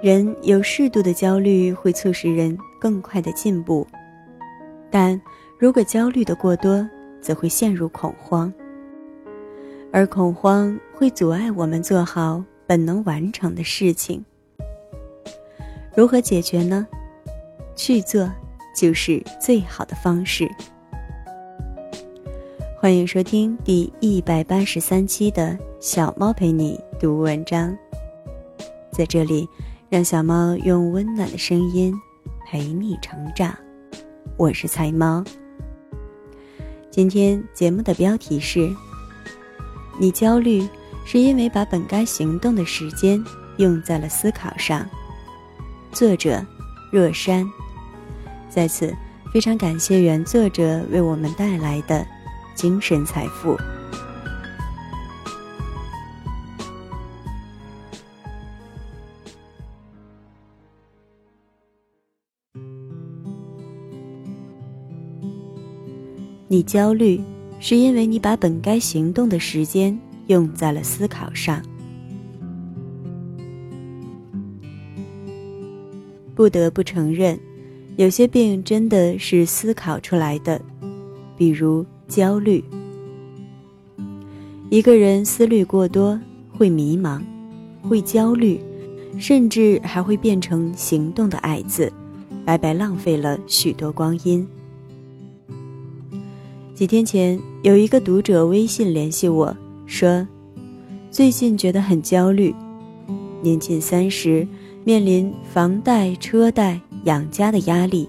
人有适度的焦虑会促使人更快的进步，但如果焦虑的过多，则会陷入恐慌，而恐慌会阻碍我们做好本能完成的事情。如何解决呢？去做就是最好的方式。欢迎收听第一百八十三期的小猫陪你读文章，在这里。让小猫用温暖的声音陪你成长，我是菜猫。今天节目的标题是：你焦虑是因为把本该行动的时间用在了思考上。作者：若山。在此，非常感谢原作者为我们带来的精神财富。你焦虑，是因为你把本该行动的时间用在了思考上。不得不承认，有些病真的是思考出来的，比如焦虑。一个人思虑过多，会迷茫，会焦虑，甚至还会变成行动的矮子，白白浪费了许多光阴。几天前，有一个读者微信联系我说，最近觉得很焦虑，年近三十，面临房贷、车贷、养家的压力，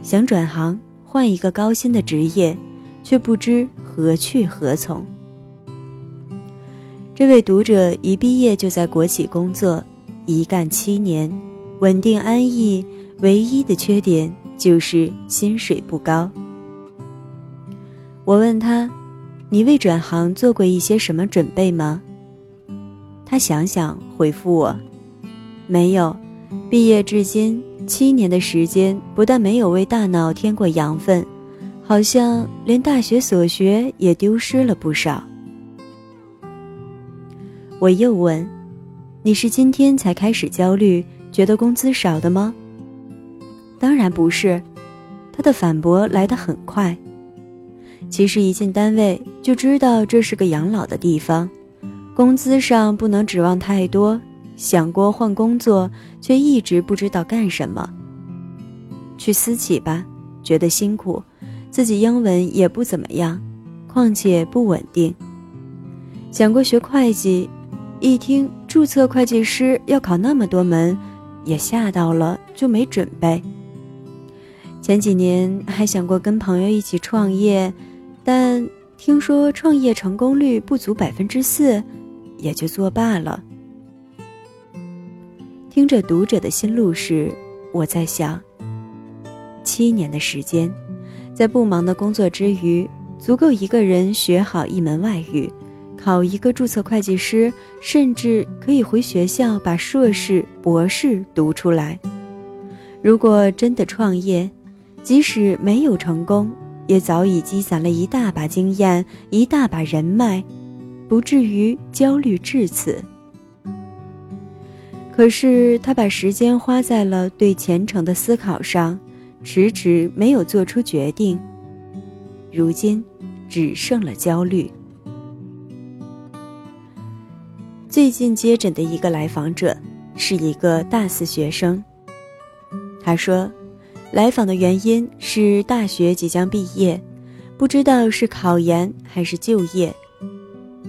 想转行换一个高薪的职业，却不知何去何从。这位读者一毕业就在国企工作，一干七年，稳定安逸，唯一的缺点就是薪水不高。我问他：“你为转行做过一些什么准备吗？”他想想回复我：“没有，毕业至今七年的时间，不但没有为大脑添过养分，好像连大学所学也丢失了不少。”我又问：“你是今天才开始焦虑，觉得工资少的吗？”当然不是，他的反驳来得很快。其实一进单位就知道这是个养老的地方，工资上不能指望太多。想过换工作，却一直不知道干什么。去私企吧，觉得辛苦，自己英文也不怎么样，况且不稳定。想过学会计，一听注册会计师要考那么多门，也吓到了，就没准备。前几年还想过跟朋友一起创业。但听说创业成功率不足百分之四，也就作罢了。听着读者的心路时，我在想：七年的时间，在不忙的工作之余，足够一个人学好一门外语，考一个注册会计师，甚至可以回学校把硕士、博士读出来。如果真的创业，即使没有成功，也早已积攒了一大把经验，一大把人脉，不至于焦虑至此。可是他把时间花在了对前程的思考上，迟迟没有做出决定。如今，只剩了焦虑。最近接诊的一个来访者是一个大四学生，他说。来访的原因是大学即将毕业，不知道是考研还是就业。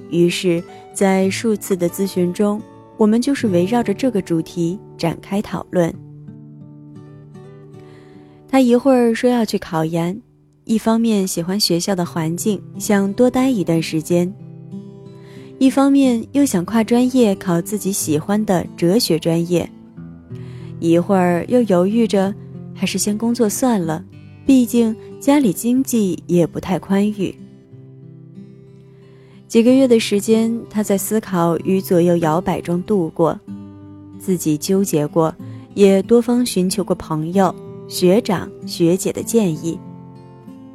于是，在数次的咨询中，我们就是围绕着这个主题展开讨论。他一会儿说要去考研，一方面喜欢学校的环境，想多待一段时间；一方面又想跨专业考自己喜欢的哲学专业。一会儿又犹豫着。还是先工作算了，毕竟家里经济也不太宽裕。几个月的时间，他在思考与左右摇摆中度过，自己纠结过，也多方寻求过朋友、学长、学姐的建议，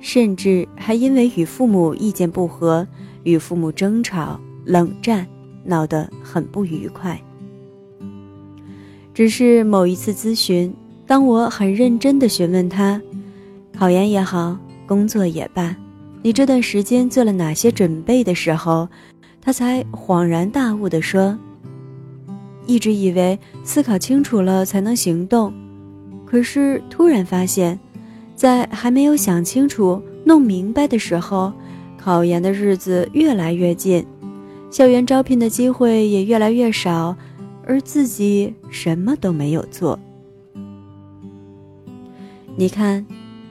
甚至还因为与父母意见不合，与父母争吵、冷战，闹得很不愉快。只是某一次咨询，当我很认真地询问他，考研也好，工作也罢，你这段时间做了哪些准备的时候，他才恍然大悟地说：“一直以为思考清楚了才能行动，可是突然发现，在还没有想清楚、弄明白的时候，考研的日子越来越近，校园招聘的机会也越来越少。”而自己什么都没有做。你看，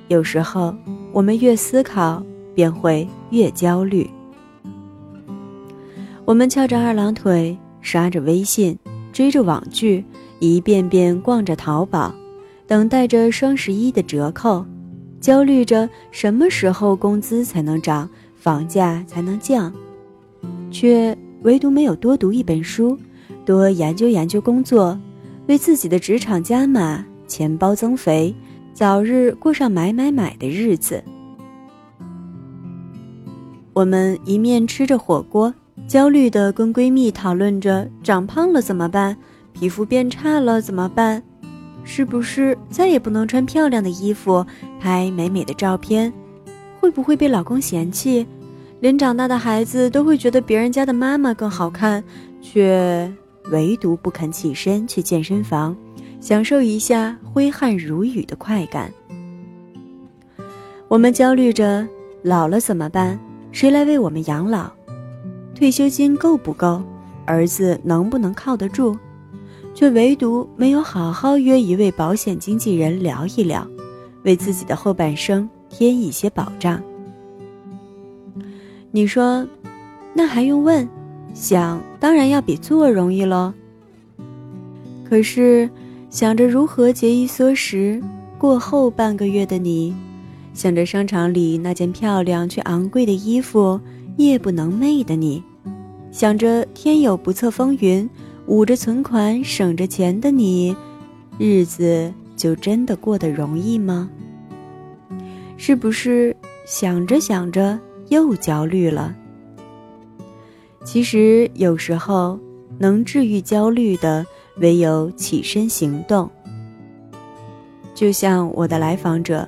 有时候我们越思考，便会越焦虑。我们翘着二郎腿，刷着微信，追着网剧，一遍遍逛着淘宝，等待着双十一的折扣，焦虑着什么时候工资才能涨，房价才能降，却唯独没有多读一本书。多研究研究工作，为自己的职场加码，钱包增肥，早日过上买买买的日子。我们一面吃着火锅，焦虑地跟闺蜜讨论着长胖了怎么办，皮肤变差了怎么办，是不是再也不能穿漂亮的衣服，拍美美的照片，会不会被老公嫌弃，连长大的孩子都会觉得别人家的妈妈更好看，却。唯独不肯起身去健身房，享受一下挥汗如雨的快感。我们焦虑着老了怎么办？谁来为我们养老？退休金够不够？儿子能不能靠得住？却唯独没有好好约一位保险经纪人聊一聊，为自己的后半生添一些保障。你说，那还用问？想当然要比做容易喽。可是，想着如何节衣缩食过后半个月的你，想着商场里那件漂亮却昂贵的衣服，夜不能寐的你，想着天有不测风云，捂着存款省着钱的你，日子就真的过得容易吗？是不是想着想着又焦虑了？其实有时候，能治愈焦虑的唯有起身行动。就像我的来访者，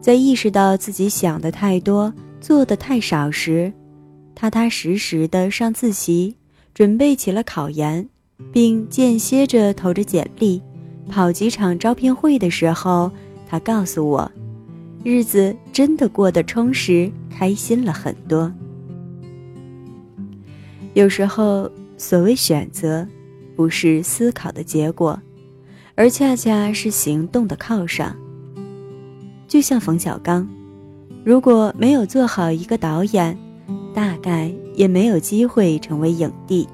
在意识到自己想的太多、做的太少时，踏踏实实的上自习，准备起了考研，并间歇着投着简历，跑几场招聘会的时候，他告诉我，日子真的过得充实、开心了很多。有时候，所谓选择，不是思考的结果，而恰恰是行动的犒赏。就像冯小刚，如果没有做好一个导演，大概也没有机会成为影帝。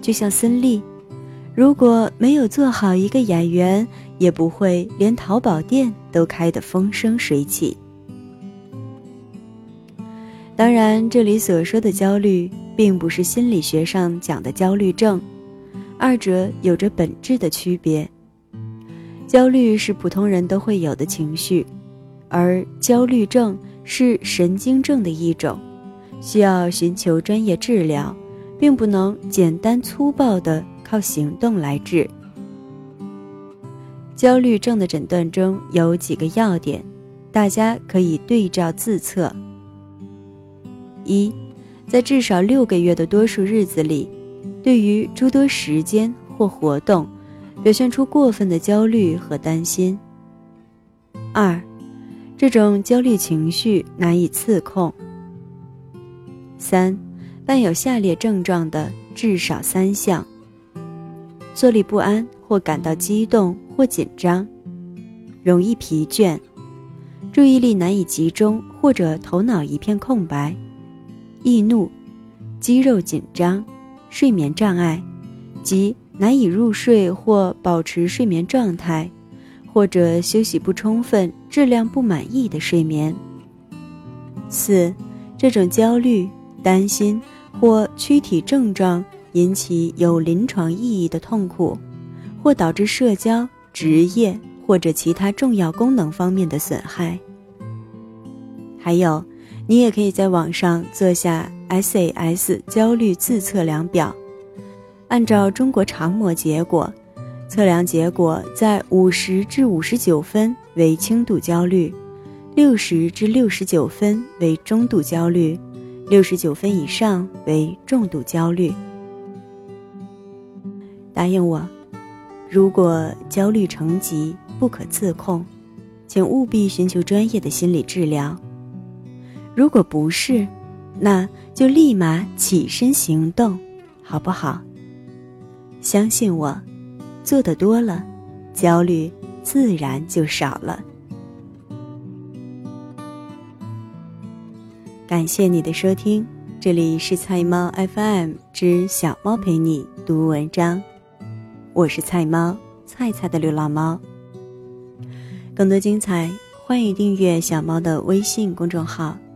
就像孙俪，如果没有做好一个演员，也不会连淘宝店都开得风生水起。当然，这里所说的焦虑，并不是心理学上讲的焦虑症，二者有着本质的区别。焦虑是普通人都会有的情绪，而焦虑症是神经症的一种，需要寻求专业治疗，并不能简单粗暴的靠行动来治。焦虑症的诊断中有几个要点，大家可以对照自测。一，在至少六个月的多数日子里，对于诸多时间或活动，表现出过分的焦虑和担心。二，这种焦虑情绪难以自控。三，伴有下列症状的至少三项：坐立不安或感到激动或紧张，容易疲倦，注意力难以集中或者头脑一片空白。易怒、肌肉紧张、睡眠障碍及难以入睡或保持睡眠状态，或者休息不充分、质量不满意的睡眠。四、这种焦虑、担心或躯体症状引起有临床意义的痛苦，或导致社交、职业或者其他重要功能方面的损害。还有。你也可以在网上做下 SAS 焦虑自测量表，按照中国常模结果，测量结果在五十至五十九分为轻度焦虑，六十至六十九分为中度焦虑，六十九分以上为重度焦虑。答应我，如果焦虑成疾不可自控，请务必寻求专业的心理治疗。如果不是，那就立马起身行动，好不好？相信我，做的多了，焦虑自然就少了。感谢你的收听，这里是菜猫 FM 之小猫陪你读文章，我是菜猫菜菜的流浪猫。更多精彩，欢迎订阅小猫的微信公众号“